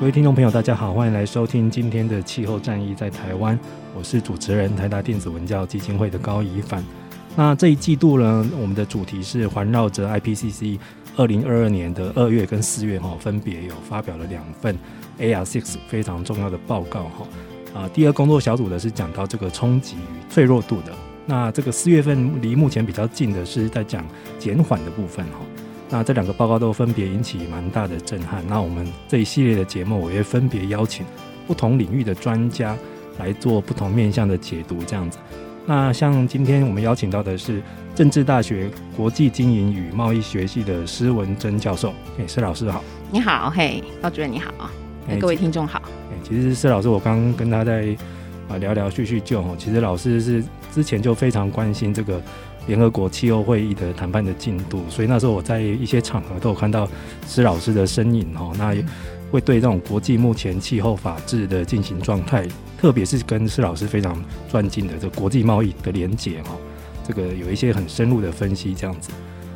各位听众朋友，大家好，欢迎来收听今天的《气候战役在台湾》，我是主持人台达电子文教基金会的高宜帆。那这一季度呢，我们的主题是环绕着 IPCC 二零二二年的二月跟四月哈，分别有发表了两份 AR6 非常重要的报告哈。啊，第二工作小组的是讲到这个冲击与脆弱度的。那这个四月份离目前比较近的是在讲减缓的部分哈。那这两个报告都分别引起蛮大的震撼。那我们这一系列的节目，我也分别邀请不同领域的专家来做不同面向的解读，这样子。那像今天我们邀请到的是政治大学国际经营与贸易学系的施文珍教授。哎，施老师好。你好，嘿，高主任你好。哎，各位听众好。哎，其实施老师，我刚刚跟他在啊聊聊叙叙旧。其实老师是之前就非常关心这个。联合国气候会议的谈判的进度，所以那时候我在一些场合都有看到施老师的身影哈。那也会对这种国际目前气候法治的进行状态，特别是跟施老师非常专精的这国际贸易的连结哈，这个有一些很深入的分析这样子。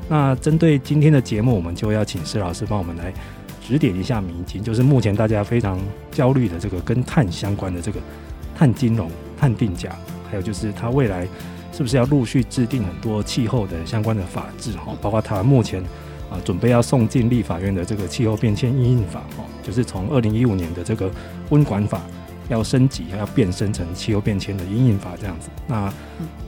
那针对今天的节目，我们就要请施老师帮我们来指点一下迷津，就是目前大家非常焦虑的这个跟碳相关的这个碳金融、碳定价，还有就是它未来。是不是要陆续制定很多气候的相关的法制哈？包括台湾目前啊准备要送进立法院的这个气候变迁因应法哈，就是从二零一五年的这个温管法要升级，要变身成气候变迁的因应法这样子。那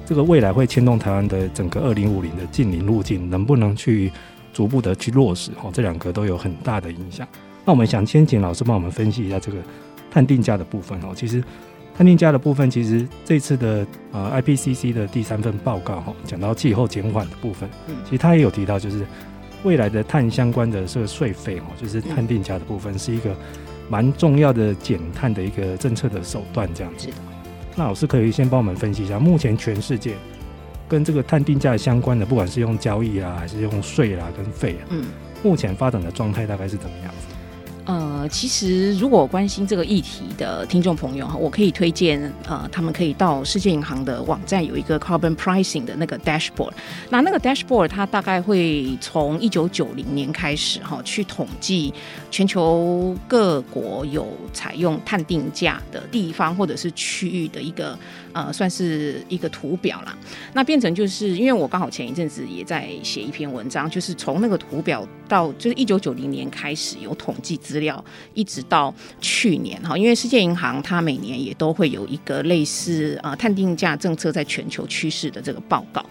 这个未来会牵动台湾的整个二零五零的净零路径，能不能去逐步的去落实哈？这两个都有很大的影响。那我们想先请老师帮我们分析一下这个碳定价的部分哦。其实。碳定价的部分，其实这次的呃 IPCC 的第三份报告哈，讲到气候减缓的部分，其实他也有提到，就是未来的碳相关的这个税费哈，就是碳定价的部分是一个蛮重要的减碳的一个政策的手段，这样子。那老师可以先帮我们分析一下，目前全世界跟这个碳定价相关的，不管是用交易啊，还是用税啦跟费啊，嗯，目前发展的状态大概是怎么样子？呃，其实如果关心这个议题的听众朋友哈，我可以推荐呃，他们可以到世界银行的网站有一个 carbon pricing 的那个 dashboard。那那个 dashboard 它大概会从一九九零年开始哈，去统计全球各国有采用碳定价的地方或者是区域的一个呃，算是一个图表啦。那变成就是因为我刚好前一阵子也在写一篇文章，就是从那个图表到就是一九九零年开始有统计资。资料一直到去年哈，因为世界银行它每年也都会有一个类似啊碳定价政策在全球趋势的这个报告。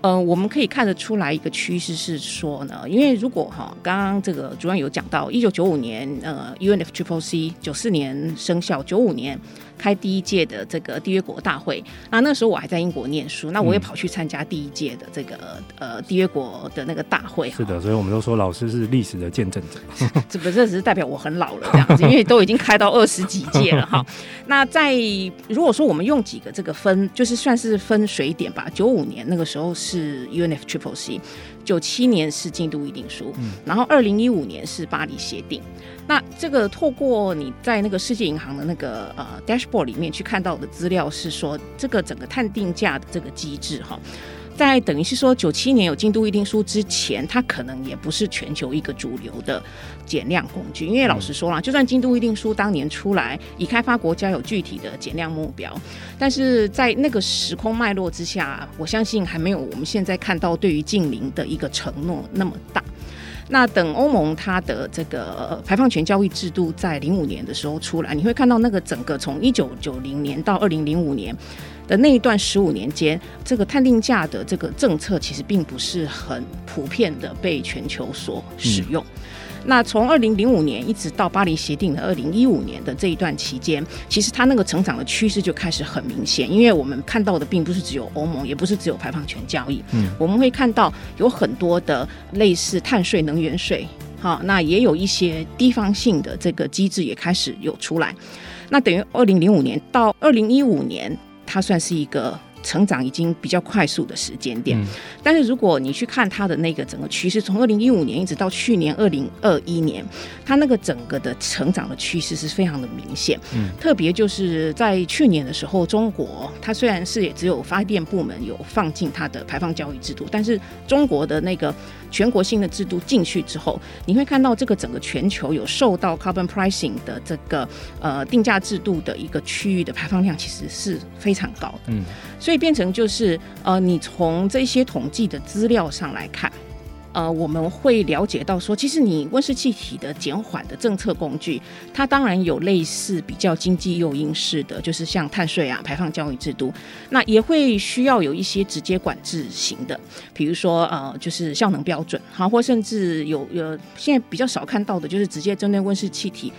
呃，我们可以看得出来一个趋势是说呢，因为如果哈，刚刚这个主任有讲到，一九九五年呃，UNFCCC 九四年生效，九五年。开第一届的这个缔约国大会，那那时候我还在英国念书，那我也跑去参加第一届的这个呃缔约国的那个大会。是的，所以我们都说老师是历史的见证者。这不，这只是代表我很老了这样子，因为都已经开到二十几届了哈。那在如果说我们用几个这个分，就是算是分水点吧。九五年那个时候是 UNFCCC，九七年是京都议定书，然后二零一五年是巴黎协定。那这个透过你在那个世界银行的那个呃 dashboard 里面去看到的资料是说，这个整个碳定价的这个机制哈，在等于是说九七年有京都议定书之前，它可能也不是全球一个主流的减量工具。因为老实说啦，就算京都议定书当年出来，已开发国家有具体的减量目标，但是在那个时空脉络之下，我相信还没有我们现在看到对于近邻的一个承诺那么大。那等欧盟它的这个排放权交易制度在零五年的时候出来，你会看到那个整个从一九九零年到二零零五年的那一段十五年间，这个碳定价的这个政策其实并不是很普遍的被全球所使用。嗯那从二零零五年一直到巴黎协定的二零一五年的这一段期间，其实它那个成长的趋势就开始很明显，因为我们看到的并不是只有欧盟，也不是只有排放权交易，嗯，我们会看到有很多的类似碳税、能源税，好，那也有一些地方性的这个机制也开始有出来，那等于二零零五年到二零一五年，它算是一个。成长已经比较快速的时间点，但是如果你去看它的那个整个趋势，从二零一五年一直到去年二零二一年，它那个整个的成长的趋势是非常的明显。嗯，特别就是在去年的时候，中国它虽然是也只有发电部门有放进它的排放交易制度，但是中国的那个。全国性的制度进去之后，你会看到这个整个全球有受到 carbon pricing 的这个呃定价制度的一个区域的排放量其实是非常高的。嗯，所以变成就是呃，你从这些统计的资料上来看。呃，我们会了解到说，其实你温室气体的减缓的政策工具，它当然有类似比较经济诱因式的，就是像碳税啊、排放交易制度，那也会需要有一些直接管制型的，比如说呃，就是效能标准，好，或甚至有有现在比较少看到的，就是直接针对温室气体。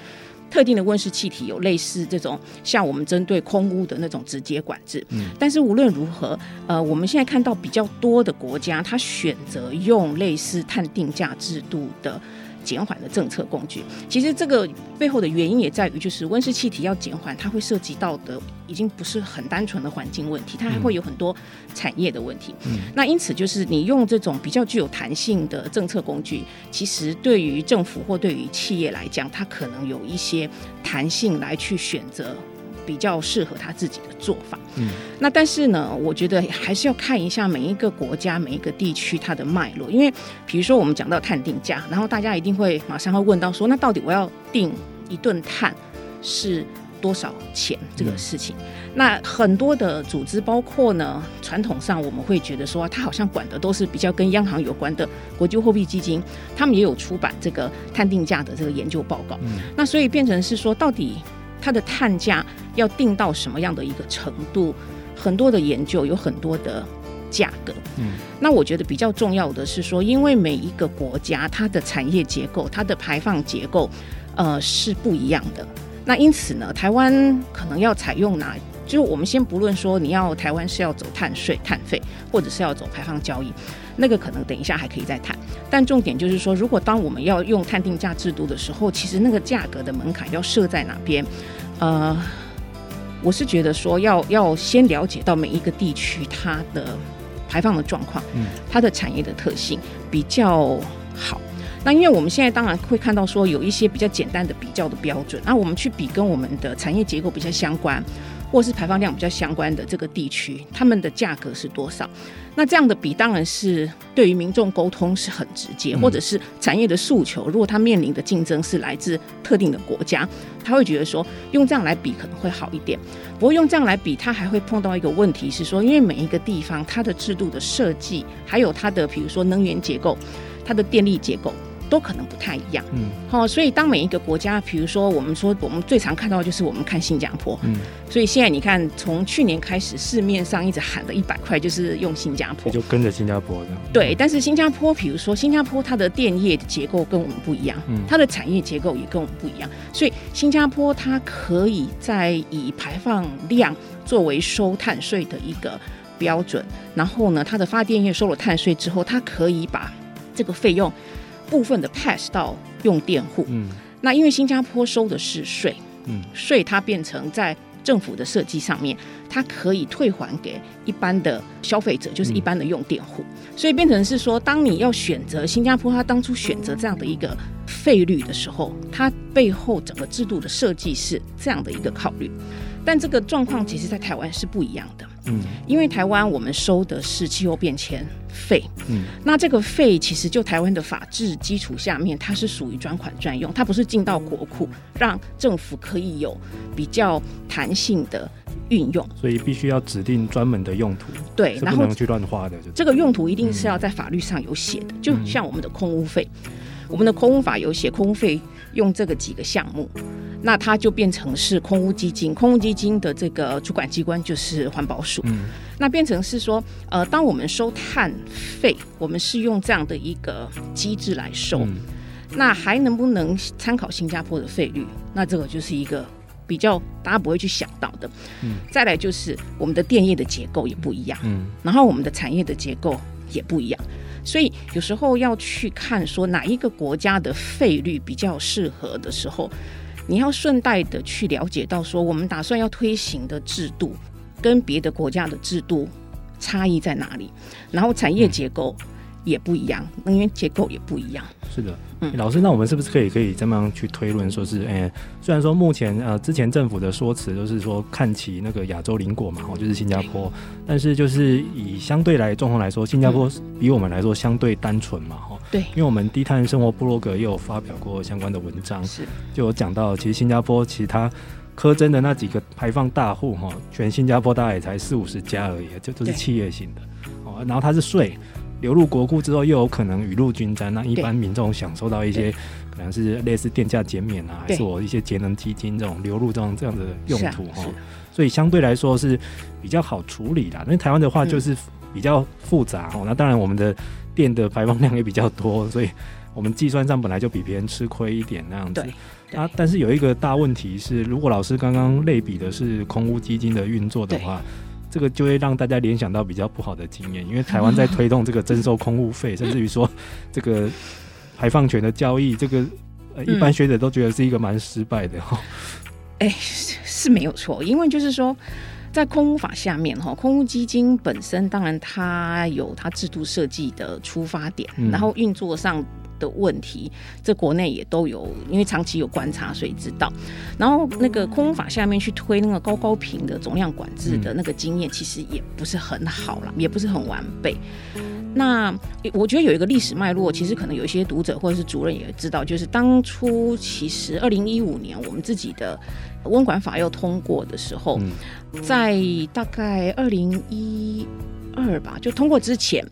特定的温室气体有类似这种像我们针对空污的那种直接管制，嗯，但是无论如何，呃，我们现在看到比较多的国家，它选择用类似碳定价制度的。减缓的政策工具，其实这个背后的原因也在于，就是温室气体要减缓，它会涉及到的已经不是很单纯的环境问题，它还会有很多产业的问题。嗯，那因此就是你用这种比较具有弹性的政策工具，其实对于政府或对于企业来讲，它可能有一些弹性来去选择。比较适合他自己的做法。嗯，那但是呢，我觉得还是要看一下每一个国家、每一个地区它的脉络。因为比如说我们讲到碳定价，然后大家一定会马上会问到说，那到底我要定一顿碳是多少钱这个事情？嗯、那很多的组织，包括呢传统上我们会觉得说，它好像管的都是比较跟央行有关的国际货币基金，他们也有出版这个碳定价的这个研究报告。嗯，那所以变成是说，到底。它的碳价要定到什么样的一个程度？很多的研究有很多的价格。嗯，那我觉得比较重要的是说，因为每一个国家它的产业结构、它的排放结构，呃，是不一样的。那因此呢，台湾可能要采用哪？就是我们先不论说你要台湾是要走碳税、碳费，或者是要走排放交易，那个可能等一下还可以再谈。但重点就是说，如果当我们要用碳定价制度的时候，其实那个价格的门槛要设在哪边？呃，我是觉得说要要先了解到每一个地区它的排放的状况，嗯，它的产业的特性比较好。那因为我们现在当然会看到说有一些比较简单的比较的标准，那我们去比跟我们的产业结构比较相关。或是排放量比较相关的这个地区，他们的价格是多少？那这样的比当然是对于民众沟通是很直接，或者是产业的诉求。如果他面临的竞争是来自特定的国家，他会觉得说用这样来比可能会好一点。不过用这样来比，他还会碰到一个问题是说，因为每一个地方它的制度的设计，还有它的比如说能源结构，它的电力结构。都可能不太一样，嗯，好，所以当每一个国家，比如说我们说我们最常看到的就是我们看新加坡，嗯，所以现在你看，从去年开始市面上一直喊的一百块就是用新加坡，就跟着新加坡的，对，但是新加坡，比如说新加坡它的电业的结构跟我们不一样，嗯，它的产业结构也跟我们不一样，所以新加坡它可以在以排放量作为收碳税的一个标准，然后呢，它的发电业收了碳税之后，它可以把这个费用。部分的 pass 到用电户，嗯，那因为新加坡收的是税，嗯，税它变成在政府的设计上面，它可以退还给一般的消费者，就是一般的用电户，嗯，所以变成是说，当你要选择新加坡，它当初选择这样的一个费率的时候，它背后整个制度的设计是这样的一个考虑，但这个状况其实在台湾是不一样的。嗯，因为台湾我们收的是气候变迁费，嗯，那这个费其实就台湾的法制基础下面，它是属于专款专用，它不是进到国库，让政府可以有比较弹性的运用，所以必须要指定专门的用途，对，然后不能去乱花的，这个用途一定是要在法律上有写的，就像我们的空屋费。我们的空屋法有写空屋费用这个几个项目，那它就变成是空屋基金，空屋基金的这个主管机关就是环保署。嗯，那变成是说，呃，当我们收碳费，我们是用这样的一个机制来收，嗯、那还能不能参考新加坡的费率？那这个就是一个。比较大家不会去想到的，嗯，再来就是我们的电业的结构也不一样，嗯，然后我们的产业的结构也不一样，所以有时候要去看说哪一个国家的费率比较适合的时候，你要顺带的去了解到说我们打算要推行的制度跟别的国家的制度差异在哪里，然后产业结构也不一样，能源结构也不一样。是的，嗯，老师，那我们是不是可以可以这么样去推论，说是，哎、欸，虽然说目前呃之前政府的说辞都是说看齐那个亚洲邻国嘛，哦，就是新加坡，但是就是以相对来状况来说，新加坡比我们来说相对单纯嘛，哈，对，因为我们低碳生活部落格也有发表过相关的文章，是，就有讲到，其实新加坡其他苛征的那几个排放大户哈，全新加坡大概也才四五十家而已，就都是企业型的，哦，然后它是税。流入国库之后，又有可能雨露均沾，那一般民众享受到一些可能是类似电价减免啊，还是我一些节能基金这种流入这种这样的用途哈，所以相对来说是比较好处理的。因为台湾的话就是比较复杂哦，那当然我们的电的排放量也比较多，所以我们计算上本来就比别人吃亏一点那样子。啊，但是有一个大问题是，如果老师刚刚类比的是空屋基金的运作的话。这个就会让大家联想到比较不好的经验，因为台湾在推动这个征收空污费，甚至于说这个排放权的交易，这个呃一般学者都觉得是一个蛮失败的哈。哎、嗯，是没有错，因为就是说在空污法下面哈，空污基金本身当然它有它制度设计的出发点，嗯、然后运作上。的问题，这国内也都有，因为长期有观察，所以知道。然后那个空污法下面去推那个高高频的总量管制的那个经验，其实也不是很好了，也不是很完备。那我觉得有一个历史脉络，其实可能有一些读者或者是主任也知道，就是当初其实二零一五年我们自己的温管法要通过的时候，在大概二零一二吧，就通过之前。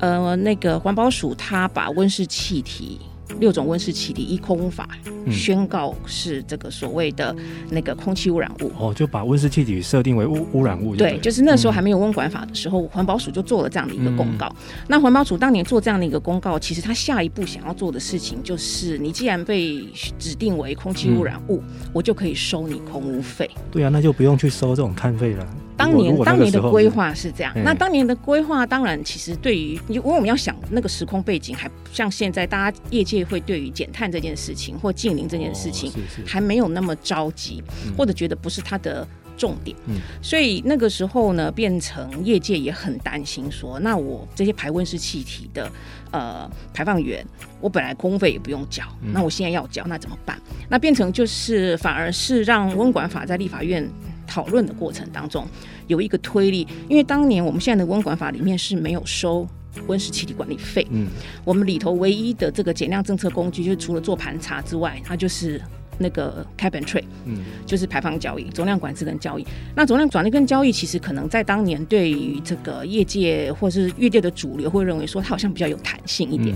呃，那个环保署他把温室气体六种温室气体一空污法宣告是这个所谓的那个空气污染物。哦，就把温室气体设定为污污染物。对，就是那时候还没有温管法的时候，环保署就做了这样的一个公告。那环保署当年做这样的一个公告，其实他下一步想要做的事情就是，你既然被指定为空气污染物，我就可以收你空污费。对啊，那就不用去收这种碳费了。当年当年的规划是这样，那当年的规划当然其实对于，因为我们要想那个时空背景，还像现在大家业界会对于减碳这件事情或净零这件事情还没有那么着急，或者觉得不是它的重点，所以那个时候呢，变成业界也很担心说，那我这些排温室气体的呃排放源，我本来公费也不用缴，那我现在要缴，那怎么办？那变成就是反而是让温管法在立法院。讨论的过程当中有一个推力，因为当年我们现在的温管法里面是没有收温室气体管理费，嗯，我们里头唯一的这个减量政策工具，就是除了做盘查之外，它就是那个 cap and trade，嗯，就是排放交易、总量管制跟交易。那总量管制跟交易，其实可能在当年对于这个业界或是业界的主流会认为说，它好像比较有弹性一点，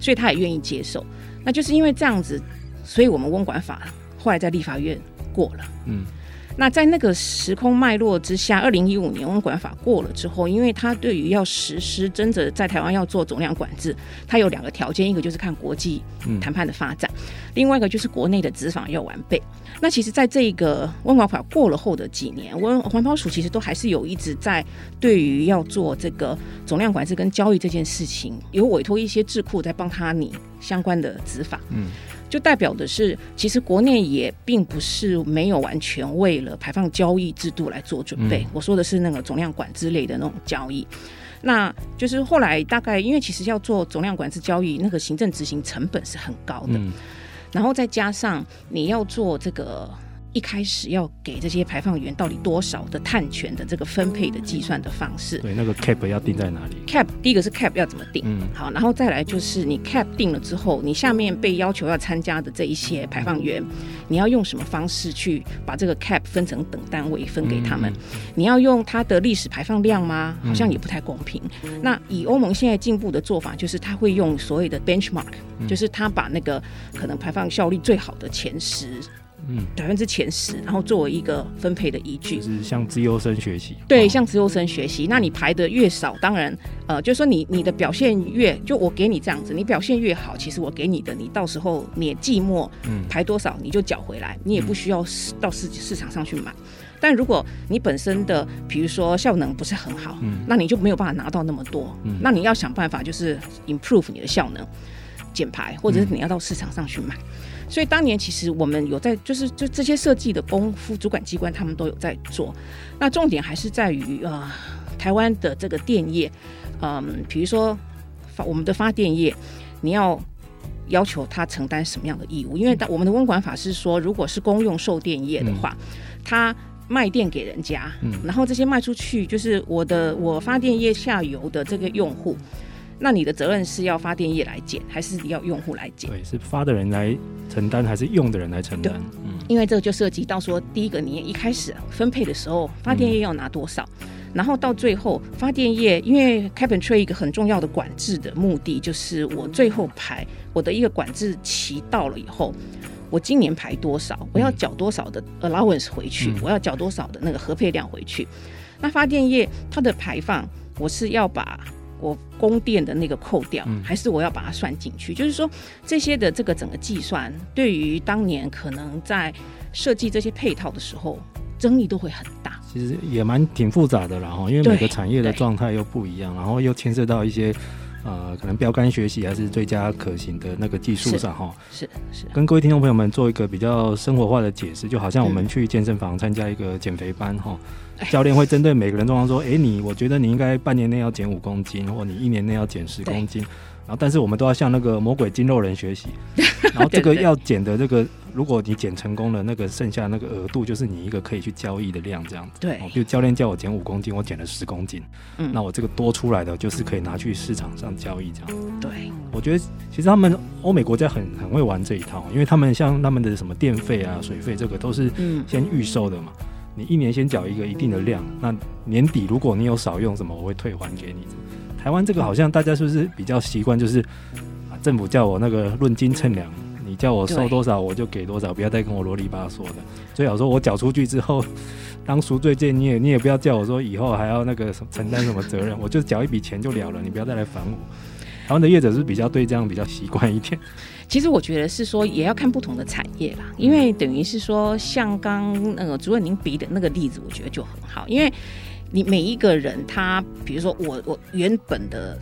所以他也愿意接受。那就是因为这样子，所以我们温管法后来在立法院过了，嗯。那在那个时空脉络之下，二零一五年温管法过了之后，因为它对于要实施真的在台湾要做总量管制，它有两个条件，一个就是看国际谈判的发展，嗯、另外一个就是国内的执法要完备。那其实，在这个温管法过了后的几年，温环保署其实都还是有一直在对于要做这个总量管制跟交易这件事情，有委托一些智库在帮他拟相关的执法。嗯。就代表的是，其实国内也并不是没有完全为了排放交易制度来做准备。嗯、我说的是那个总量管制类的那种交易，那就是后来大概因为其实要做总量管制交易，那个行政执行成本是很高的，嗯、然后再加上你要做这个一开始要给这些排放源到底多少的碳权的这个分配的计算的方式。对，那个 cap 要定在哪里？cap 第一个是 cap 要怎么定？嗯，好，然后再来就是你 cap 定了之后，你下面被要求要参加的这一些排放源，你要用什么方式去把这个 cap 分成等单位分给他们？嗯嗯、你要用它的历史排放量吗？好像也不太公平。嗯、那以欧盟现在进步的做法，就是他会用所谓的 benchmark，、嗯、就是他把那个可能排放效率最好的前十。嗯，百分之前十，然后作为一个分配的依据，就是向资优生学习。对，向资优生学习。那你排的越少，当然，呃，就是说你你的表现越，就我给你这样子，你表现越好，其实我给你的，你到时候你寂寞，嗯。排多少你就缴回来，你也不需要到市市场上去买。但如果你本身的，比如说效能不是很好，嗯，那你就没有办法拿到那么多，嗯，那你要想办法就是 improve 你的效能，减排，或者是你要到市场上去买。所以当年其实我们有在，就是就这些设计的功夫，主管机关他们都有在做。那重点还是在于呃，台湾的这个电业，嗯，比如说发我们的发电业，你要要求他承担什么样的义务？因为我们的温管法是说，如果是公用售电业的话，他卖电给人家，然后这些卖出去，就是我的我发电业下游的这个用户。那你的责任是要发电业来减，还是要用户来减？对，是发的人来承担，还是用的人来承担？嗯，因为这个就涉及到说，第一个你一开始分配的时候，发电业要拿多少，嗯、然后到最后发电业，因为 Cap and Trade 一个很重要的管制的目的，就是我最后排我的一个管制期到了以后，我今年排多少，我要缴多少的 allowance 回去，嗯、我要缴多少的那个核配量回去。那发电业它的排放，我是要把。我供电的那个扣掉，还是我要把它算进去？嗯、就是说，这些的这个整个计算，对于当年可能在设计这些配套的时候，争议都会很大。其实也蛮挺复杂的啦，哈，因为每个产业的状态又不一样，然后又牵涉到一些呃，可能标杆学习还是最佳可行的那个技术上，哈。是是。跟各位听众朋友们做一个比较生活化的解释，就好像我们去健身房参加一个减肥班，哈。教练会针对每个人状况说：“哎、欸，你我觉得你应该半年内要减五公斤，或你一年内要减十公斤。然后，但是我们都要向那个魔鬼筋肉人学习。然后，这个要减的这个，如果你减成功了，那个剩下那个额度就是你一个可以去交易的量，这样子。对，就教练叫我减五公斤，我减了十公斤。嗯，那我这个多出来的就是可以拿去市场上交易，这样。对，我觉得其实他们欧美国家很很会玩这一套，因为他们像他们的什么电费啊、水费，这个都是先预售的嘛。嗯”你一年先缴一个一定的量，那年底如果你有少用什么，我会退还给你。台湾这个好像大家是不是比较习惯，就是政府叫我那个论斤称量，你叫我收多少我就给多少，不要再跟我啰里吧嗦的。最好说我缴出去之后当赎罪券，你也你也不要叫我说以后还要那个承担什么责任，我就缴一笔钱就了了，你不要再来烦我。然后的业者是比较对这样比较习惯一点。其实我觉得是说，也要看不同的产业啦，因为等于是说，像刚那个主任您比的那个例子，我觉得就很好，因为你每一个人他，比如说我我原本的。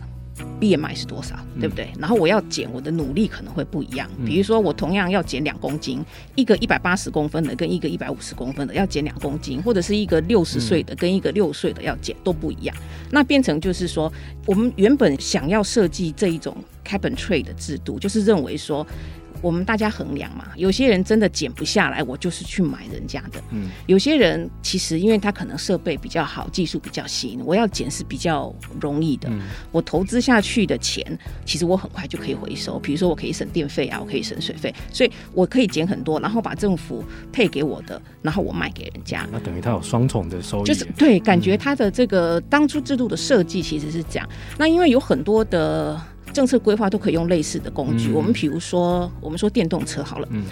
BMI 是多少，对不对？嗯、然后我要减，我的努力可能会不一样。比如说，我同样要减两公斤，一个一百八十公分的跟一个一百五十公分的要减两公斤，或者是一个六十岁的跟一个六岁的要减都不一样。那变成就是说，我们原本想要设计这一种 cap and trade 的制度，就是认为说。我们大家衡量嘛，有些人真的减不下来，我就是去买人家的。嗯，有些人其实因为他可能设备比较好，技术比较新，我要减是比较容易的。嗯，我投资下去的钱，其实我很快就可以回收。比如说，我可以省电费啊，我可以省水费，所以我可以减很多，然后把政府配给我的，然后我卖给人家。那等于他有双重的收益。就是对，感觉他的这个当初制度的设计其实是这样。那因为有很多的。政策规划都可以用类似的工具。嗯、我们比如说，我们说电动车好了。嗯、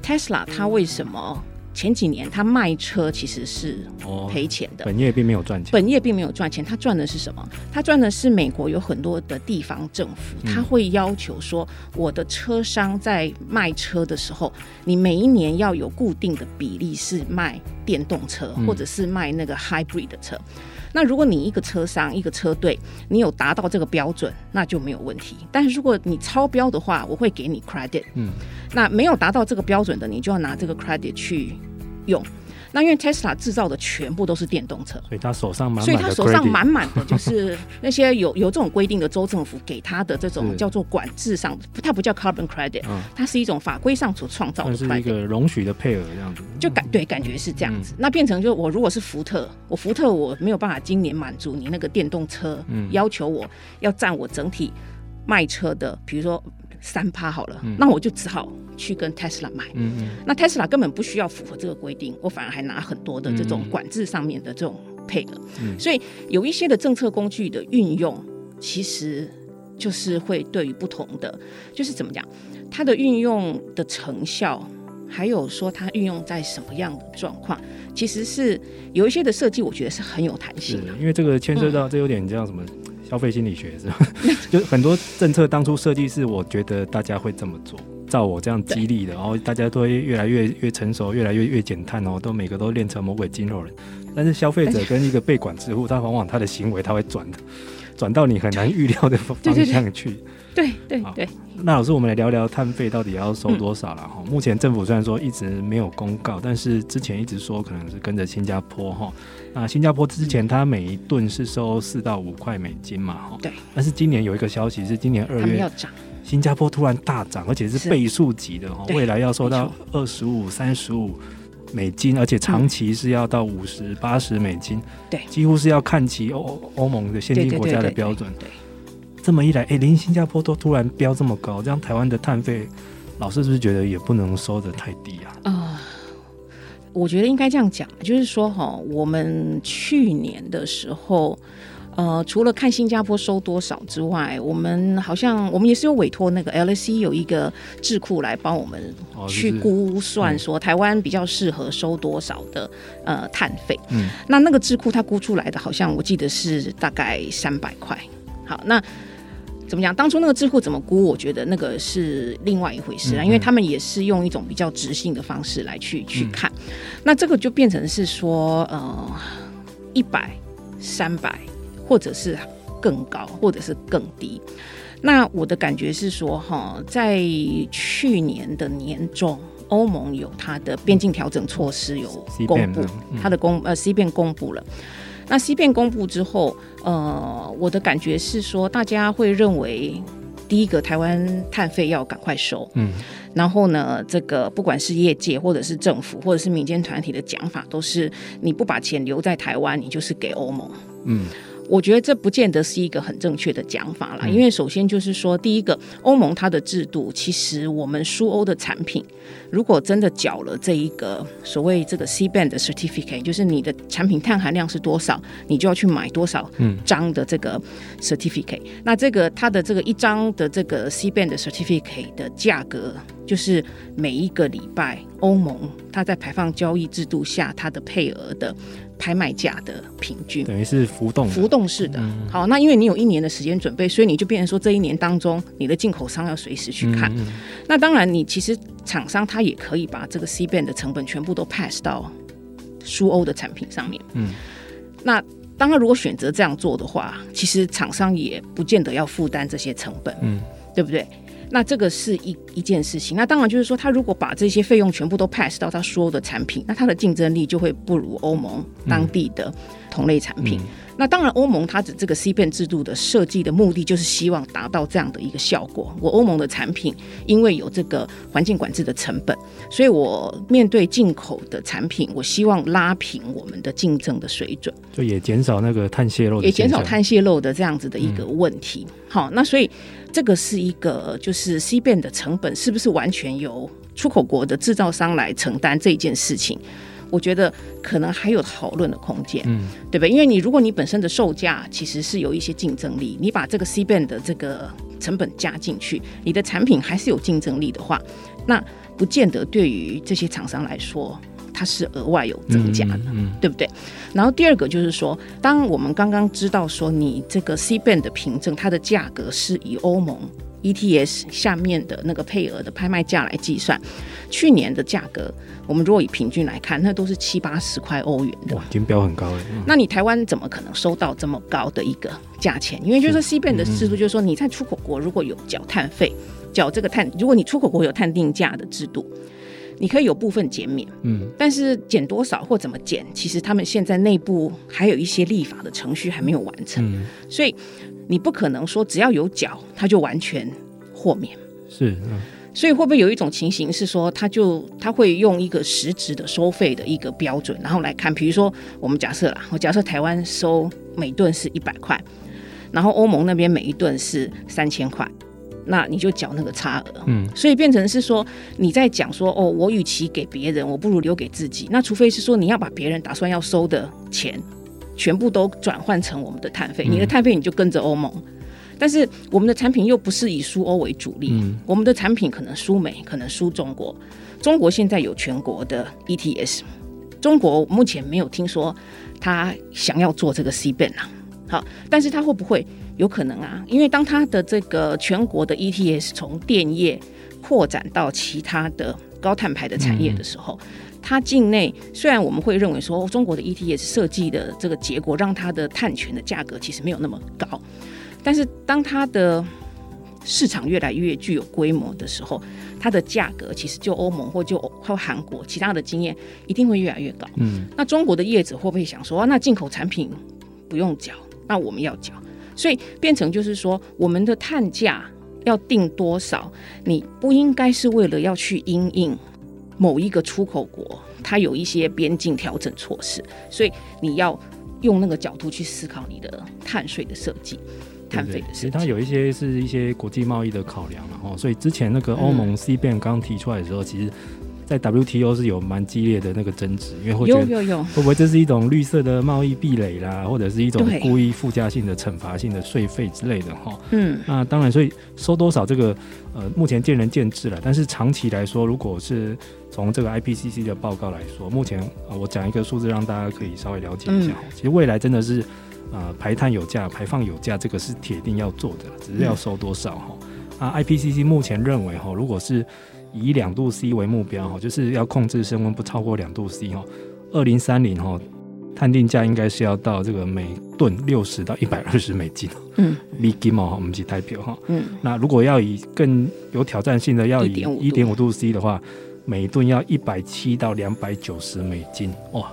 Tesla 它为什么前几年它卖车其实是赔钱的？哦、本业并没有赚钱。本业并没有赚钱，它赚的是什么？它赚的是美国有很多的地方政府，它会要求说，我的车商在卖车的时候，你每一年要有固定的比例是卖电动车，或者是卖那个 hybrid 的车。那如果你一个车商一个车队，你有达到这个标准，那就没有问题。但是如果你超标的话，我会给你 credit。嗯，那没有达到这个标准的，你就要拿这个 credit 去用。那因为 Tesla 制造的全部都是电动车，所以他手上满满所以他手上满满的就是那些有有这种规定的州政府给他的这种叫做管制上，它不叫 carbon credit，它是一种法规上所创造的，是一个容许的配额这样子，就感对感觉是这样子。那变成就我如果是福特，我福特我没有办法今年满足你那个电动车要求，我要占我整体卖车的，比如说。三趴好了，嗯、那我就只好去跟 Tesla 买。嗯嗯，那 Tesla 根本不需要符合这个规定，我反而还拿很多的这种管制上面的这种配额。嗯、所以有一些的政策工具的运用，其实就是会对于不同的，就是怎么讲，它的运用的成效，还有说它运用在什么样的状况，其实是有一些的设计，我觉得是很有弹性的。因为这个牵涉到，这有点像什么？消费心理学是吧？就很多政策当初设计是，我觉得大家会这么做，照我这样激励的，然后大家都会越来越越成熟，越来越越减碳哦，都每个都练成魔鬼肌肉人。但是消费者跟一个被管制户，他往往他的行为他会转的，转到你很难预料的方向去。对对对。那老师，我们来聊聊碳费到底要收多少了哈？目前政府虽然说一直没有公告，但是之前一直说可能是跟着新加坡哈。那新加坡之前它每一吨是收四到五块美金嘛哈。对。但是今年有一个消息是，今年二月要涨，新加坡突然大涨，而且是倍数级的哈，未来要收到二十五、三十五美金，而且长期是要到五十、八十美金。对。几乎是要看齐欧欧盟的先进国家的标准。对。这么一来，哎，连新加坡都突然飙这么高，这样台湾的碳费，老师是不是觉得也不能收的太低啊？啊、呃，我觉得应该这样讲，就是说哈，我们去年的时候，呃，除了看新加坡收多少之外，我们好像我们也是有委托那个 LSE 有一个智库来帮我们去估算，说台湾比较适合收多少的呃碳费。嗯，那那个智库他估出来的，好像我记得是大概三百块。好，那。怎么讲？当初那个智库怎么估？我觉得那个是另外一回事啊，因为他们也是用一种比较直性的方式来去去看。那这个就变成是说，呃，一百、三百，或者是更高，或者是更低。那我的感觉是说，哈，在去年的年中，欧盟有它的边境调整措施有公布，它的公呃 CBAM 公布了。那 CBAM 公布之后，呃，我的感觉是说，大家会认为，第一个，台湾碳费要赶快收，嗯，然后呢，这个不管是业界或者是政府或者是民间团体的讲法，都是你不把钱留在台湾，你就是给欧盟，嗯。我觉得这不见得是一个很正确的讲法啦，因为首先就是说，第一个，欧盟它的制度，其实我们输欧的产品，如果真的缴了这一个所谓这个 CBAM 的 certificate，就是你的产品碳含量是多少，你就要去买多少张的这个 certificate。那这个它的这个一张的这个 CBAM 的 certificate 的价格，就是每一个礼拜欧盟它在排放交易制度下它的配额的。拍卖价的平均等于是浮动浮动式的。嗯、好，那因为你有一年的时间准备，所以你就变成说，这一年当中，你的进口商要随时去看。嗯嗯、那当然，你其实厂商他也可以把这个 C band 的成本全部都 pass 到苏欧的产品上面。嗯，那当然如果选择这样做的话，其实厂商也不见得要负担这些成本。嗯，对不对？那这个是一一件事情，那当然就是说，他如果把这些费用全部都 pass 到他所有的产品，那他的竞争力就会不如欧盟当地的同类产品。嗯嗯、那当然，欧盟它的这个 CBAM 制度的设计的目的，就是希望达到这样的一个效果。我欧盟的产品因为有这个环境管制的成本，所以我面对进口的产品，我希望拉平我们的竞争的水准，就也减少那个碳泄漏，也减少碳泄漏的这样子的一个问题。嗯、好，那所以。这个是一个，就是 CBAM 的成本是不是完全由出口国的制造商来承担这件事情？我觉得可能还有讨论的空间，嗯，对吧？因为你如果你本身的售价其实是有一些竞争力，你把这个 CBAM 的这个成本加进去，你的产品还是有竞争力的话，那不见得对于这些厂商来说。它是额外有增加的，嗯嗯、对不对？然后第二个就是说，当我们刚刚知道说你这个 C band 的凭证，它的价格是以欧盟 ETS 下面的那个配额的拍卖价来计算，去年的价格，我们如果以平均来看，那都是七八十块欧元的，哇，已经标很高了。那你台湾怎么可能收到这么高的一个价钱？因为就是说 C band 的制度，就是说你在出口国如果有缴碳费，缴这个碳，如果你出口国有碳定价的制度。你可以有部分减免，嗯，但是减多少或怎么减，其实他们现在内部还有一些立法的程序还没有完成，嗯，所以你不可能说只要有缴，他就完全豁免。是，嗯，所以会不会有一种情形是说，他就他会用一个实质的收费的一个标准，然后来看，比如说我们假设啦，我假设台湾收每吨是一百块，然后欧盟那边每一吨是三千块。那你就缴那个差额，嗯，所以变成是说你在讲说哦，我与其给别人，我不如留给自己。那除非是说你要把别人打算要收的钱全部都转换成我们的碳费，你的碳费你就跟着欧盟。但是我们的产品又不是以输欧为主力，我们的产品可能输美，可能输中国。中国现在有全国的 ETS，中国目前没有听说他想要做这个 CBAM 啊。好，但是他会不会？有可能啊，因为当它的这个全国的 ETS 从电业扩展到其他的高碳排的产业的时候，它境内虽然我们会认为说中国的 ETS 设计的这个结果让它的碳权的价格其实没有那么高，但是当它的市场越来越具有规模的时候，它的价格其实就欧盟或就或韩国其他的经验一定会越来越高。嗯，那中国的业者会不会想说，那进口产品不用缴，那我们要缴？所以变成就是说，我们的碳价要定多少？你不应该是为了要去因应某一个出口国，它有一些边境调整措施，所以你要用那个角度去思考你的碳税的设计、碳费的设计。其实它有一些是一些国际贸易的考量，然后所以之前那个欧盟 CBAM 刚提出来的时候，其实。在 WTO 是有蛮激烈的那个争执，因为会觉得会不会这是一种绿色的贸易壁垒啦，或者是一种故意附加性的惩罚性的税费之类的哈。嗯，那当然，所以收多少这个呃，目前见仁见智了。但是长期来说，如果是从这个 IPCC 的报告来说，目前啊、呃，我讲一个数字让大家可以稍微了解一下。嗯、其实未来真的是呃，排碳有价，排放有价，这个是铁定要做的，只是要收多少哈。嗯、啊，IPCC 目前认为哈，如果是以两度 C 为目标哈，就是要控制升温不超过两度 C 哈。二零三零哈，碳定价应该是要到这个每吨六十到一百二十美金。嗯，美金哦，我们是代表哈。嗯，那如果要以更有挑战性的，要以一点五度 C 的话，每吨要一百七到两百九十美金哇。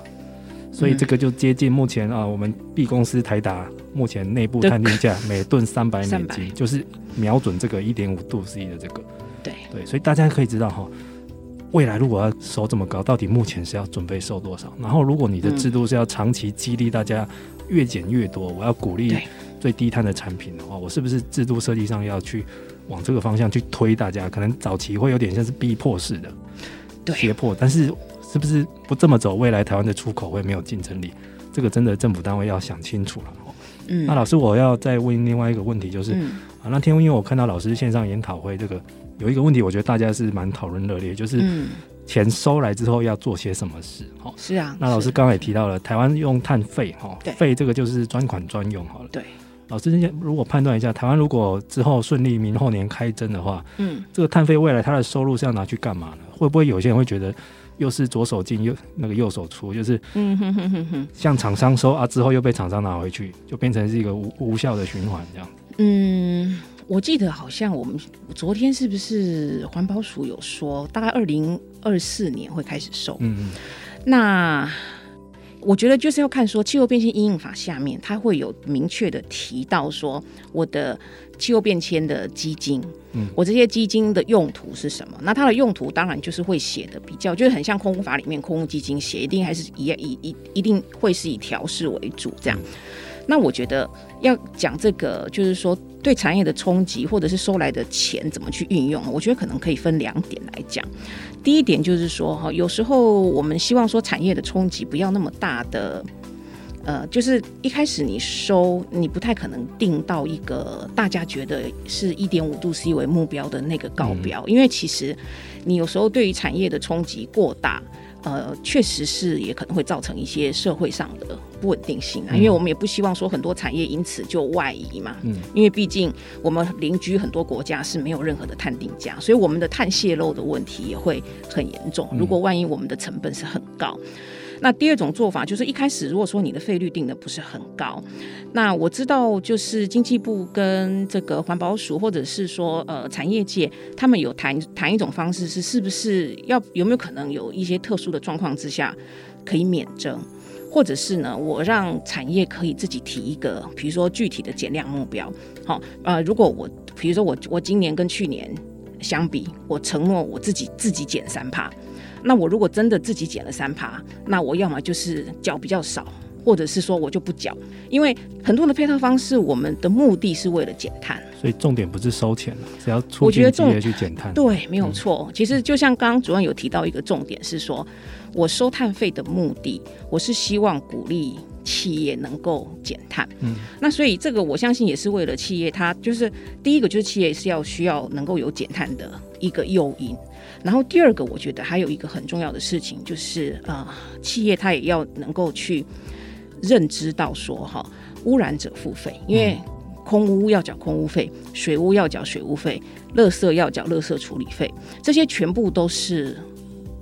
所以这个就接近目前啊，我们 B 公司台达目前内部探定价每吨三百美金，就是瞄准这个一点五度 C 的这个。对对，所以大家可以知道哈，未来如果要收这么高，到底目前是要准备收多少？然后，如果你的制度是要长期激励大家越减越多，我要鼓励最低碳的产品的话，我是不是制度设计上要去往这个方向去推大家？可能早期会有点像是逼迫式的，胁迫，但是是不是不这么走，未来台湾的出口会没有竞争力？这个真的政府单位要想清楚了。嗯，那老师，我要再问另外一个问题，就是、嗯、啊，那天因为我看到老师线上研讨会这个。有一个问题，我觉得大家是蛮讨论热烈，就是钱收来之后要做些什么事？哈，是啊。那老师刚刚也提到了，台湾用碳费，哈，费这个就是专款专用，好了。对。老师，如果判断一下，台湾如果之后顺利明后年开征的话，嗯，这个碳费未来它的收入是要拿去干嘛呢？会不会有些人会觉得又是左手进右那个右手出，就是嗯哼哼哼哼，向厂商收啊，之后又被厂商拿回去，就变成是一个无无效的循环这样。嗯。我记得好像我们昨天是不是环保署有说，大概二零二四年会开始收。嗯嗯。那我觉得就是要看说气候变迁因应法下面，它会有明确的提到说，我的气候变迁的基金，嗯，我这些基金的用途是什么？那它的用途当然就是会写的比较，就是很像空污法里面空污基金写，一定还是以以一一定会是以调试为主这样。嗯那我觉得要讲这个，就是说对产业的冲击，或者是收来的钱怎么去运用，我觉得可能可以分两点来讲。第一点就是说，哈，有时候我们希望说产业的冲击不要那么大的，呃，就是一开始你收，你不太可能定到一个大家觉得是一点五度 C 为目标的那个高标，因为其实你有时候对于产业的冲击过大。呃，确实是也可能会造成一些社会上的不稳定性啊，因为我们也不希望说很多产业因此就外移嘛。嗯，因为毕竟我们邻居很多国家是没有任何的碳定价，所以我们的碳泄漏的问题也会很严重。如果万一我们的成本是很高，那第二种做法就是一开始如果说你的费率定的不是很高，那我知道就是经济部跟这个环保署或者是说呃产业界他们有谈谈一种方式是是不是要有没有可能有一些特殊的状况之下可以免征。或者是呢，我让产业可以自己提一个，比如说具体的减量目标。好，呃，如果我，比如说我，我今年跟去年相比，我承诺我自己自己减三帕，那我如果真的自己减了三趴，那我要么就是缴比较少，或者是说我就不缴，因为很多的配套方式，我们的目的是为了减碳。所以重点不是收钱了，只要促进企业去减碳。对，没有错。嗯、其实就像刚刚主任有提到一个重点是说。我收碳费的目的，我是希望鼓励企业能够减碳。嗯，那所以这个我相信也是为了企业，它就是第一个就是企业是要需要能够有减碳的一个诱因。然后第二个，我觉得还有一个很重要的事情就是啊、呃，企业它也要能够去认知到说哈，污染者付费，因为空污要缴空污费，水污要缴水污费，垃圾要缴垃圾处理费，这些全部都是。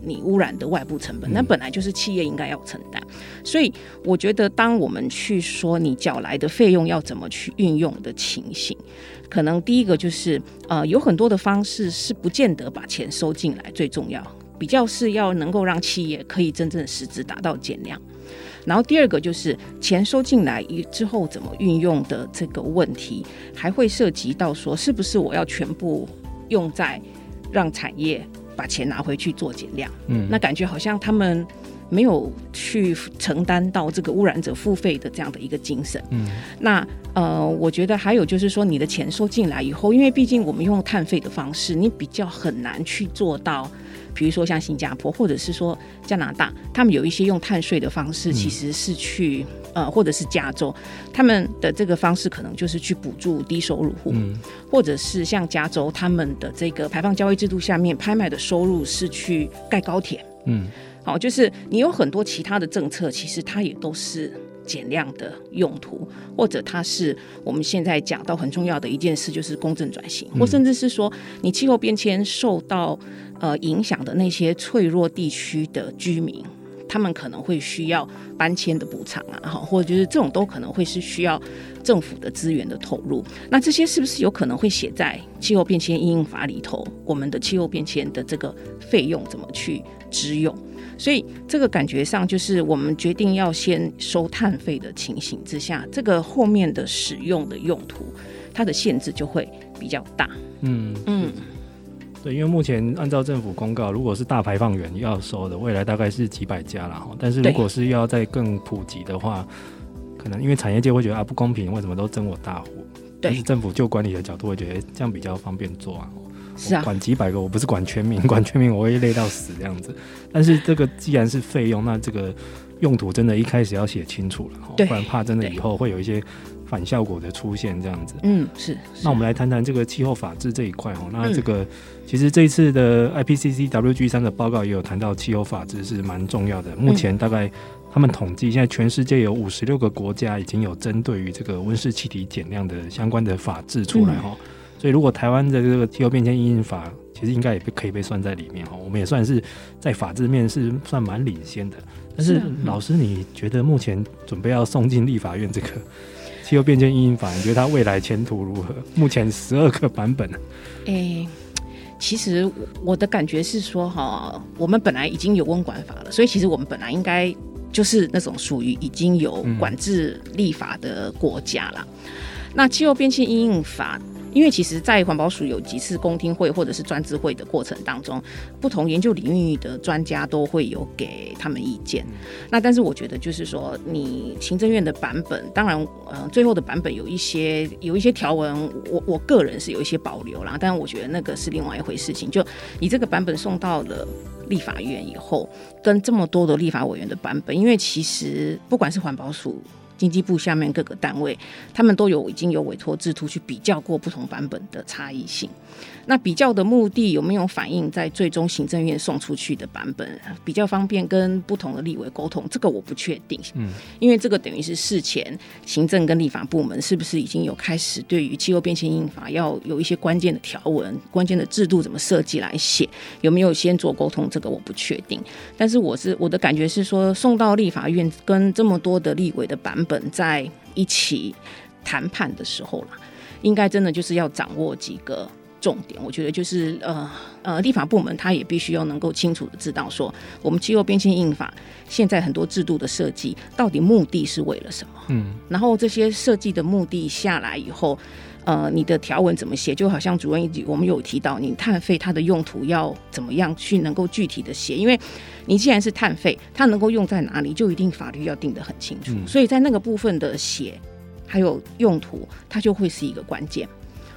你污染的外部成本，那本来就是企业应该要承担。所以我觉得，当我们去说你缴来的费用要怎么去运用的情形，可能第一个就是，呃，有很多的方式是不见得把钱收进来最重要，比较是要能够让企业可以真正实质达到减量。然后第二个就是钱收进来之后怎么运用的这个问题，还会涉及到说，是不是我要全部用在让产业。把钱拿回去做减量，嗯，那感觉好像他们没有去承担到这个污染者付费的这样的一个精神，嗯，那呃，我觉得还有就是说，你的钱收进来以后，因为毕竟我们用碳费的方式，你比较很难去做到。比如说像新加坡，或者是说加拿大，他们有一些用碳税的方式，其实是去、嗯、呃，或者是加州，他们的这个方式可能就是去补助低收入户，嗯、或者是像加州他们的这个排放交易制度下面，拍卖的收入是去盖高铁，嗯，好，就是你有很多其他的政策，其实它也都是减量的用途，或者它是我们现在讲到很重要的一件事，就是公正转型，或甚至是说你气候变迁受到。呃，影响的那些脆弱地区的居民，他们可能会需要搬迁的补偿啊，哈，或者就是这种都可能会是需要政府的资源的投入。那这些是不是有可能会写在气候变迁应用法里头？我们的气候变迁的这个费用怎么去支用？所以这个感觉上就是我们决定要先收碳费的情形之下，这个后面的使用的用途，它的限制就会比较大。嗯嗯。嗯对，因为目前按照政府公告，如果是大排放源要收的，未来大概是几百家了哈。但是如果是要再更普及的话，可能因为产业界会觉得啊不公平，为什么都争我大户？对。但是政府就管理的角度会觉得这样比较方便做啊。是啊。管几百个，我不是管全民，管全民我会累到死这样子。但是这个既然是费用，那这个用途真的一开始要写清楚了，对，不然怕真的以后会有一些。反效果的出现，这样子。嗯，是。那我们来谈谈这个气候法治这一块哈。那这个其实这一次的 IPCC WG 三的报告也有谈到气候法治是蛮重要的。目前大概他们统计，现在全世界有五十六个国家已经有针对于这个温室气体减量的相关的法制出来哈。所以如果台湾的这个气候变迁因应法，其实应该也可以被算在里面哈。我们也算是在法制面是算蛮领先的。但是老师，你觉得目前准备要送进立法院这个？气候变迁因应法，你觉得它未来前途如何？目前十二个版本。哎、欸，其实我的感觉是说，哈，我们本来已经有温管法了，所以其实我们本来应该就是那种属于已经有管制立法的国家了。嗯、那气候变迁因应法。因为其实，在环保署有几次公听会或者是专咨会的过程当中，不同研究领域的专家都会有给他们意见。那但是我觉得，就是说，你行政院的版本，当然，呃，最后的版本有一些有一些条文，我我个人是有一些保留啦。但我觉得那个是另外一回事情。就你这个版本送到了立法院以后，跟这么多的立法委员的版本，因为其实不管是环保署。经济部下面各个单位，他们都有已经有委托制图去比较过不同版本的差异性。那比较的目的有没有反映在最终行政院送出去的版本比较方便跟不同的立委沟通？这个我不确定，嗯，因为这个等于是事前行政跟立法部门是不是已经有开始对于气候变迁印法要有一些关键的条文、关键的制度怎么设计来写？有没有先做沟通？这个我不确定。但是我是我的感觉是说，送到立法院跟这么多的立委的版本在一起谈判的时候啦，应该真的就是要掌握几个。重点，我觉得就是呃呃，立法部门他也必须要能够清楚的知道说，我们气候变迁印法现在很多制度的设计到底目的是为了什么？嗯，然后这些设计的目的下来以后，呃，你的条文怎么写？就好像主任一我们有提到，你碳费它的用途要怎么样去能够具体的写？因为你既然是碳费，它能够用在哪里，就一定法律要定得很清楚。嗯，所以在那个部分的写还有用途，它就会是一个关键。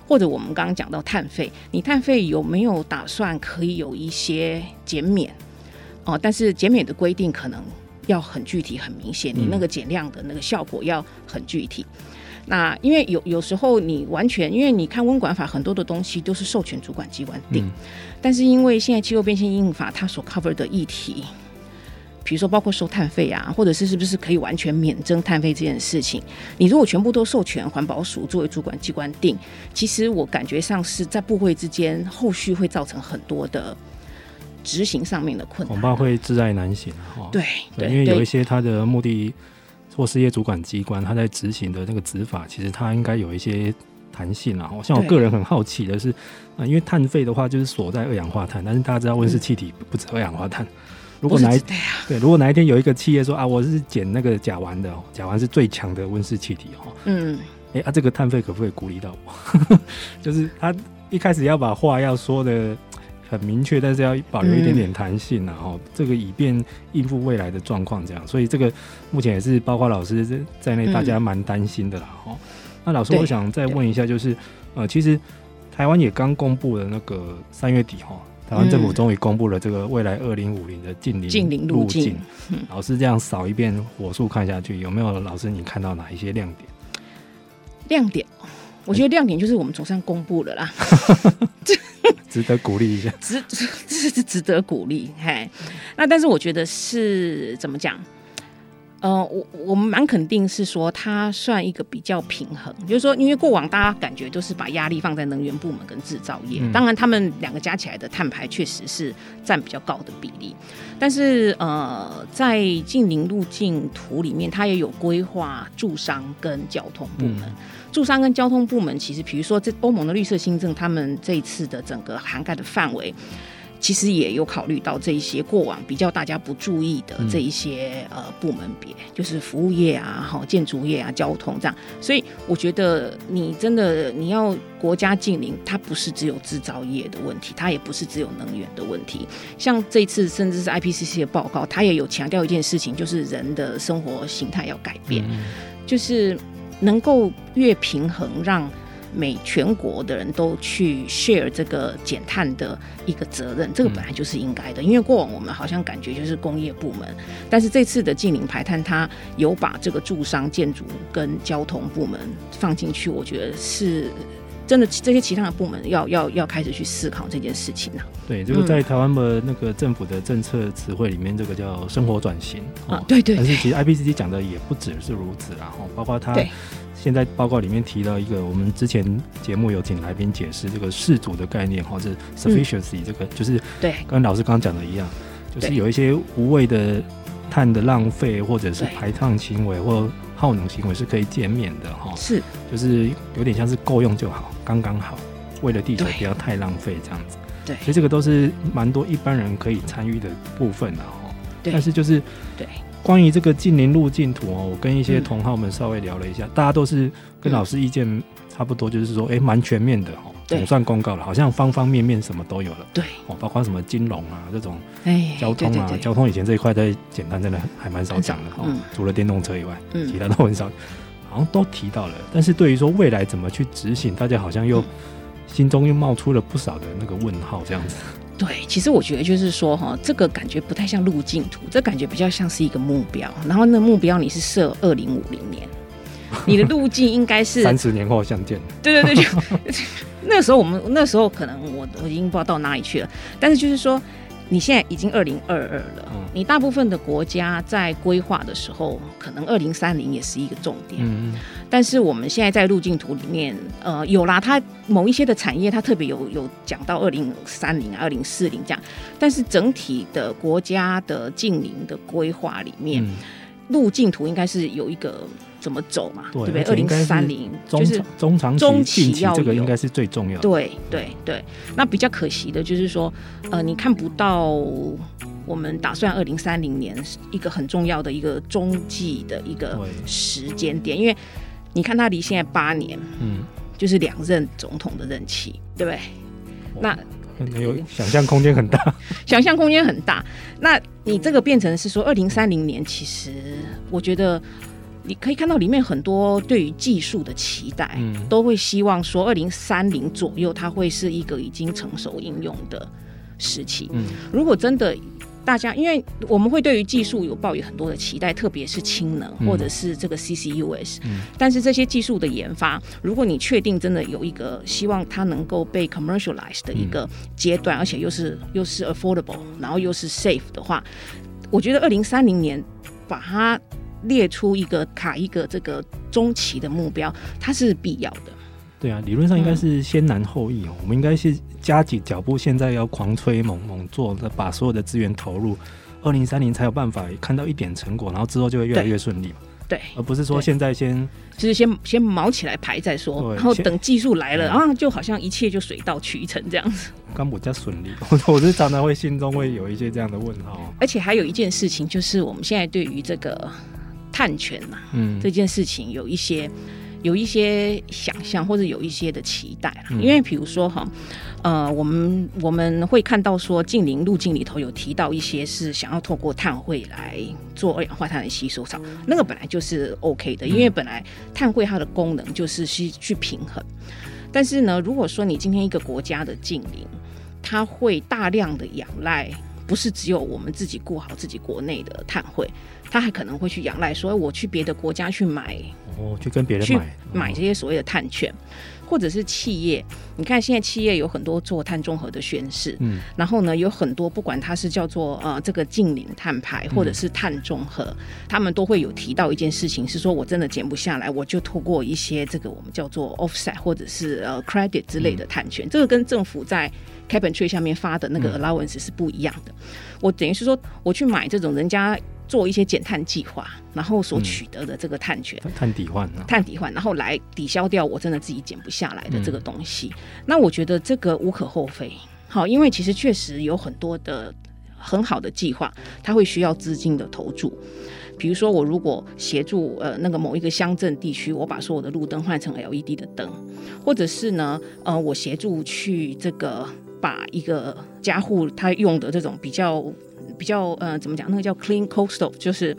或者我们刚刚讲到碳费，你碳费有没有打算可以有一些减免？哦，但是减免的规定可能要很具体、很明显，你那个减量的那个效果要很具体。嗯、那因为有有时候你完全，因为你看温管法很多的东西都是授权主管机关定，嗯、但是因为现在气候变迁应法它所 cover 的议题。比如说，包括收碳费啊，或者是是不是可以完全免征碳费这件事情，你如果全部都授权环保署作为主管机关定，其实我感觉上是在部会之间后续会造成很多的执行上面的困难，恐怕会自在难行哈。对对，因为有一些它的目的或事业主管机关，他在执行的那个执法，其实他应该有一些弹性啊。像我个人很好奇的是，啊，因为碳费的话就是锁在二氧化碳，但是大家知道温室气体不止二氧化碳。如果哪一对，对，如果哪一天有一个企业说啊，我是捡那个甲烷的，甲烷是最强的温室气体哦，嗯，哎、欸，啊，这个碳费可不可以鼓励到我？就是他一开始要把话要说的很明确，但是要保留一点点弹性，然后这个以便应付未来的状况，这样，所以这个目前也是包括老师在内，大家蛮担心的啦。哈、嗯，那老师，我想再问一下，就是呃，其实台湾也刚公布了那个三月底哈。台湾政府终于公布了这个未来二零五零的近邻近邻路径。老师这样扫一遍火速看下去，有没有老师你看到哪一些亮点？亮点，我觉得亮点就是我们总算公布了啦，值得鼓励一下，值 值值得鼓励。嘿，那但是我觉得是怎么讲？呃，我我们蛮肯定是说，它算一个比较平衡，就是说，因为过往大家感觉都是把压力放在能源部门跟制造业，嗯、当然他们两个加起来的碳排确实是占比较高的比例，但是呃，在近邻路径图里面，它也有规划住商跟交通部门，住、嗯、商跟交通部门其实，比如说这欧盟的绿色新政，他们这一次的整个涵盖的范围。其实也有考虑到这一些过往比较大家不注意的这一些呃部门别，就是服务业啊、好建筑业啊、交通这样。所以我觉得你真的你要国家近邻，它不是只有制造业的问题，它也不是只有能源的问题。像这次甚至是 IPCC 的报告，它也有强调一件事情，就是人的生活形态要改变，就是能够越平衡让。每全国的人都去 share 这个减碳的一个责任，这个本来就是应该的。因为过往我们好像感觉就是工业部门，但是这次的近零排碳，它有把这个住商、建筑跟交通部门放进去，我觉得是真的。这些其他的部门要要要开始去思考这件事情了。对，这个在台湾的那个政府的政策词汇里面，这个叫生活转型啊，对对。但是其实 IPCC 讲的也不只是如此啦，哈，包括它。现在报告里面提到一个，我们之前节目有请来宾解释这个适足的概念，或者 sufficiency 这个，就是对，跟老师刚刚讲的一样，就是有一些无谓的碳的浪费，或者是排放行为或耗能行为是可以减免的哈。是，就是有点像是够用就好，刚刚好，为了地球不要太浪费这样子。对，所以这个都是蛮多一般人可以参与的部分的哈。对，但是就是对。关于这个近邻路径图哦，我跟一些同好们稍微聊了一下，大家都是跟老师意见差不多，就是说，哎，蛮全面的哦，总算公告了，好像方方面面什么都有了。对，哦，包括什么金融啊这种，哎，交通啊，交通以前这一块在简单真的还蛮少讲的哦，除了电动车以外，其他都很少，好像都提到了。但是对于说未来怎么去执行，大家好像又心中又冒出了不少的那个问号，这样子。对，其实我觉得就是说哈，这个感觉不太像路径图，这感觉比较像是一个目标。然后那目标你是设二零五零年，你的路径应该是三十年后相见。对对对，就 那时候我们那时候可能我我已经不知道到哪里去了，但是就是说。你现在已经二零二二了，嗯，你大部分的国家在规划的时候，可能二零三零也是一个重点。嗯，但是我们现在在路径图里面，呃，有啦，它某一些的产业，它特别有有讲到二零三零啊、二零四零这样，但是整体的国家的近零的规划里面，嗯，路径图应该是有一个。怎么走嘛？对，不对？二零三零就是中长中期要这个应该是最重要的。对对对，那比较可惜的就是说，呃，你看不到我们打算二零三零年一个很重要的一个中继的一个时间点，因为你看它离现在八年，嗯，就是两任总统的任期，对不对？那有想象空间很大，想象空间很大。那你这个变成是说二零三零年，其实我觉得。你可以看到里面很多对于技术的期待，嗯，都会希望说二零三零左右它会是一个已经成熟应用的时期。嗯，如果真的大家，因为我们会对于技术有抱有很多的期待，特别是氢能或者是这个 CCUS，嗯，但是这些技术的研发，如果你确定真的有一个希望它能够被 commercialize 的一个阶段，而且又是又是 affordable，然后又是 safe 的话，我觉得二零三零年把它。列出一个卡一个这个中期的目标，它是必要的。对啊，理论上应该是先难后易哦、嗯。我们应该是加紧脚步，现在要狂吹猛猛做，把所有的资源投入，二零三零才有办法看到一点成果，然后之后就会越来越顺利。对，而不是说现在先就是先先毛起来排再说，然后等技术来了，然后就好像一切就水到渠成这样子。刚比较顺利，我 我是常常会心中会有一些这样的问号。而且还有一件事情，就是我们现在对于这个。碳权呐、啊，嗯，这件事情有一些有一些想象或者有一些的期待、嗯、因为比如说哈，呃，我们我们会看到说近邻路径里头有提到一些是想要透过碳汇来做二氧化碳的吸收上，那个本来就是 OK 的，因为本来碳汇它的功能就是去去平衡。但是呢，如果说你今天一个国家的近邻，它会大量的仰赖，不是只有我们自己顾好自己国内的碳汇。他还可能会去仰赖，说我去别的国家去买，哦，去跟别人买去买这些所谓的碳权，哦，或者是企业。你看现在企业有很多做碳中和的宣示，嗯，然后呢，有很多不管它是叫做呃这个近零碳排，或者是碳中和，嗯，他们都会有提到一件事情，是说我真的减不下来，我就透过一些这个我们叫做 offset 或者是呃 credit 之类的碳权，嗯，这个跟政府在 cap and trade 下面发的那个 allowance 是不一样的。嗯，我等于是说我去买这种人家。做一些减碳计划，然后所取得的这个碳权，碳抵换，碳抵换，然后来抵消掉我真的自己减不下来的这个东西。那我觉得这个无可厚非，好，因为其实确实有很多的很好的计划，它会需要资金的投注。比如说，我如果协助呃那个某一个乡镇地区，我把所有的路灯换成 LED 的灯，或者是呢，呃，我协助去这个把一个家户他用的这种比较。比较呃，怎么讲？那个叫 clean coal stove，就是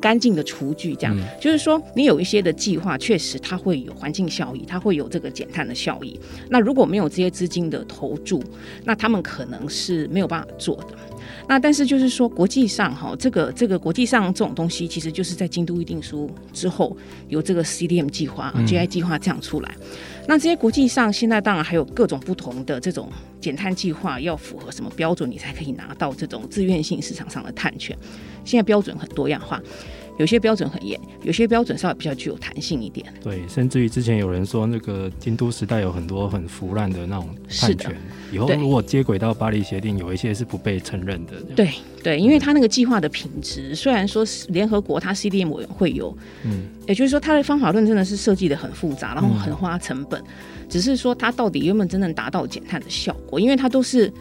干净的厨具。这样、嗯、就是说，你有一些的计划，确实它会有环境效益，它会有这个减碳的效益。那如果没有这些资金的投注，那他们可能是没有办法做的。那但是就是说，国际上哈，这个这个国际上这种东西，其实就是在京都议定书之后，有这个 CDM 计划、嗯、GI 计划这样出来。那这些国际上现在当然还有各种不同的这种减碳计划，要符合什么标准，你才可以拿到这种自愿性市场上的碳权。现在标准很多样化。有些标准很严，有些标准稍微比较具有弹性一点。对，甚至于之前有人说，那个京都时代有很多很腐烂的那种碳权，以后如果接轨到巴黎协定，有一些是不被承认的。对对，因为它那个计划的品质，虽然说是联合国它 CDM 委员会有，嗯，也就是说它的方法论真的是设计的很复杂，然后很花成本，嗯，只是说它到底有没有真正达到减碳的效果？因为它都是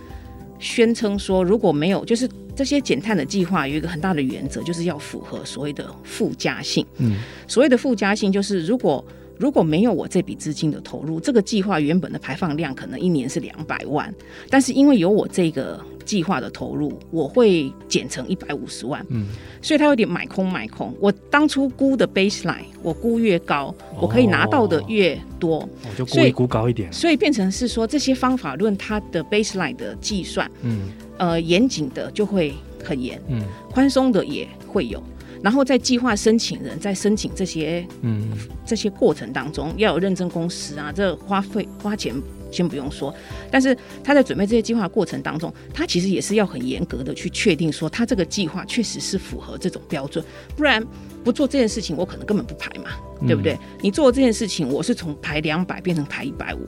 宣称说，如果没有，就是。这些减碳的计划有一个很大的原则，就是要符合所谓的附加性。嗯，所谓的附加性就是，如果如果没有我这笔资金的投入，这个计划原本的排放量可能一年是两百万，但是因为有我这个计划的投入，我会减成一百五十万。嗯，所以它有点买空买空。我当初估的 baseline，我估越高，我可以拿到的越多，我、哦、就估高一点。所以变成是说这些方法论它的 baseline 的计算，嗯，呃，严谨的就会很严，嗯，宽松的也会有。然后在计划申请人在申请这些嗯这些过程当中，要有认证公司啊，这花费花钱先不用说，但是他在准备这些计划过程当中，他其实也是要很严格的去确定说他这个计划确实是符合这种标准，不然不做这件事情，我可能根本不排嘛，对不对？嗯、你做这件事情，我是从排两百变成排一百五，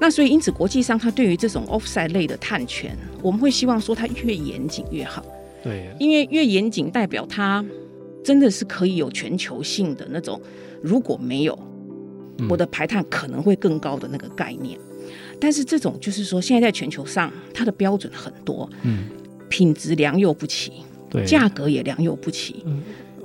那所以因此国际上他对于这种 offsite 类的碳权，我们会希望说它越严谨越好，对，因为越严谨代表它。真的是可以有全球性的那种，如果没有，我的排碳可能会更高的那个概念。嗯、但是这种就是说，现在在全球上，它的标准很多，嗯，品质良莠不齐，对，价格也良莠不齐，嗯，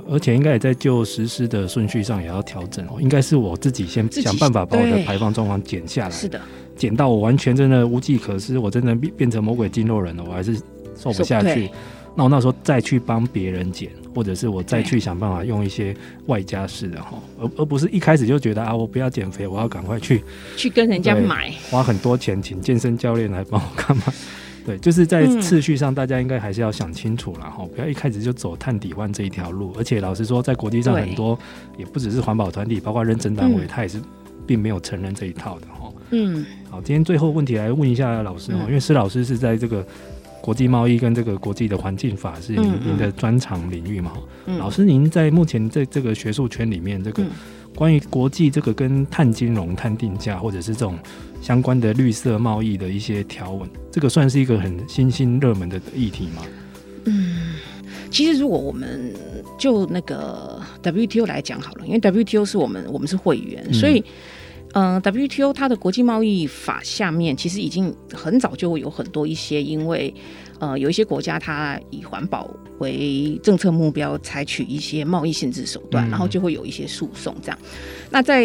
而且应该也在就实施的顺序上也要调整哦。应该是我自己先想办法把我的排放状况减下来，是的，减到我完全真的无计可施，我真的变变成魔鬼筋肉人了，我还是瘦不下去。那我那时候再去帮别人减，或者是我再去想办法用一些外加式的哈，而而不是一开始就觉得啊，我不要减肥，我要赶快去 去跟人家买，花很多钱请健身教练来帮我干嘛？对，就是在次序上，大家应该还是要想清楚了哈，不要一开始就走碳底换这一条路。而且老实说，在国际上很多也不只是环保团体，包括认证单位，他也是并没有承认这一套的哈。嗯，好，今天最后问题来问一下老师哦，因为施老师是在这个。国际贸易跟这个国际的环境法是您您的专长领域嘛？嗯嗯、老师，您在目前在这个学术圈里面，这个关于国际这个跟碳金融、碳定价，或者是这种相关的绿色贸易的一些条文，这个算是一个很新兴热门的议题吗？嗯，其实如果我们就那个 WTO 来讲好了，因为 WTO 是我们我们是会员，嗯、所以。嗯、，WTO 它的国际贸易法下面其实已经很早就有很多一些，因为呃有一些国家它以环保为政策目标，采取一些贸易限制手段，然后就会有一些诉讼这样。那在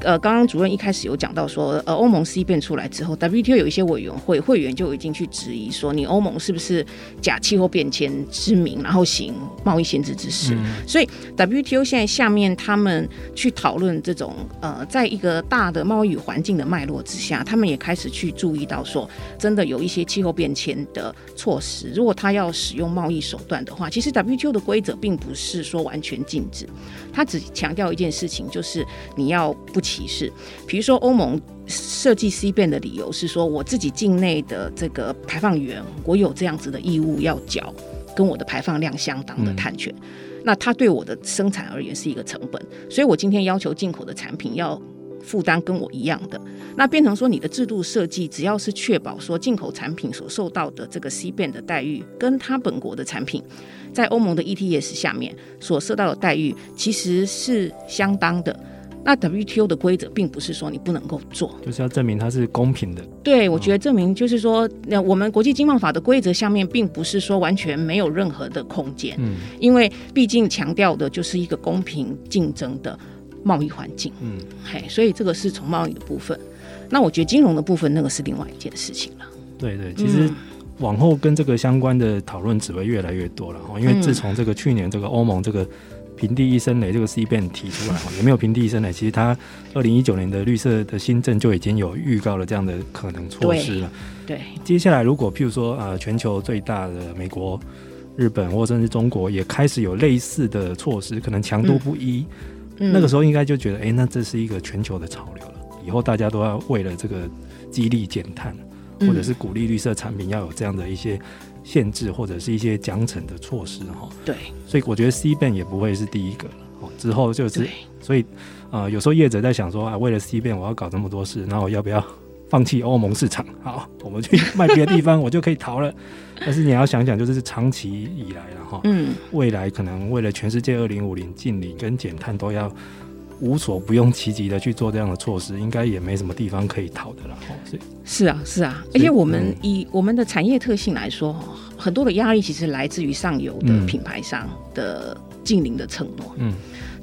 呃，刚刚主任一开始有讲到说，呃，欧盟 CBAM 出来之后，WTO 有一些委员会会员就已经去质疑说，你欧盟是不是假气候变迁之名，然后行贸易限制之事？嗯、所以 WTO 现在下面他们去讨论这种呃，在一个大的贸易环境的脉络之下，他们也开始去注意到说，真的有一些气候变迁的如果他要使用贸易手段的话，其实 WTO 的规则并不是说完全禁止，他只强调一件事情，就是。你要不歧视，比如说欧盟设计 CBAM 的理由是说，我自己境内的这个排放源，我有这样子的义务要缴跟我的排放量相当的碳权，嗯、那它对我的生产而言是一个成本，所以我今天要求进口的产品要负担跟我一样的，那变成说你的制度设计只要是确保说进口产品所受到的这个 CBAM 的待遇，跟它本国的产品在欧盟的 ETS 下面所受到的待遇其实是相当的。那 WTO 的规则并不是说你不能够做，就是要证明它是公平的。对，我觉得证明就是说，那我们国际经贸法的规则下面，并不是说完全没有任何的空间。嗯，因为毕竟强调的就是一个公平竞争的贸易环境。嗯，嘿，所以这个是从贸易的部分。那我觉得金融的部分，那个是另外一件事情了。对对，其实往后跟这个相关的讨论只会越来越多了。因为自从这个去年这个欧盟这个。平地一声雷，这个 CBAM 提出来，也没有平地一声雷？其实它二零一九年的绿色的新政就已经有预告了这样的可能措施了。对，对接下来如果譬如说啊、呃，全球最大的美国、日本或甚至中国也开始有类似的措施，可能强度不一，嗯、那个时候应该就觉得，哎、欸，那这是一个全球的潮流了。以后大家都要为了这个激励减碳，或者是鼓励绿色产品，要有这样的一些。限制或者是一些奖惩的措施哈，对，所以我觉得 CBAM 也不会是第一个了，哦，之后就是，所以呃，有时候业者在想说啊，为了 CBAM 我要搞这么多事，那我要不要放弃欧盟市场？好，我们去 卖别的地方，我就可以逃了。但是你要想想，就是长期以来了哈，嗯，未来可能为了全世界二零五零净零跟减碳都要无所不用其极的去做这样的措施，应该也没什么地方可以逃的了。所以是啊，是啊，而且我们以我们的产业特性来说，很多的压力其实来自于上游的品牌商的净零的承诺。嗯。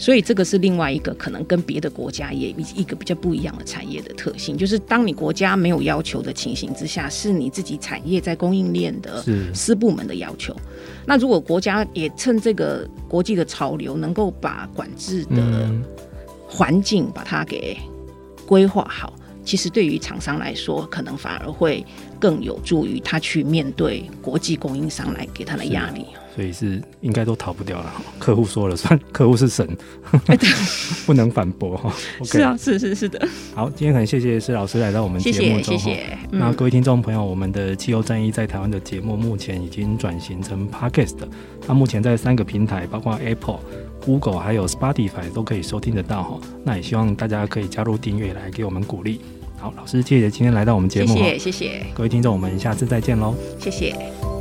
所以这个是另外一个可能跟别的国家也一个比较不一样的产业的特性，就是当你国家没有要求的情形之下，是你自己产业在供应链的私部门的要求。那如果国家也趁这个国际的潮流，能够把管制的环境把它给规划好，其实对于厂商来说，可能反而会更有助于他去面对国际供应商来给他的压力。所以是应该都逃不掉了，客户说了算，客户是神，不能反驳哈。是啊，是是是的。好，今天很谢谢施老师来到我们节目中，谢谢。谢谢嗯、那各位听众朋友，我们的气候战役在台湾的节目目前已经转型成 Podcast，那目前在三个平台，包括 Apple、Google 还有 Spotify 都可以收听得到哈。那也希望大家可以加入订阅来给我们鼓励。好，老师谢谢今天来到我们节目，谢谢谢谢。各位听众，我们下次再见喽，谢谢。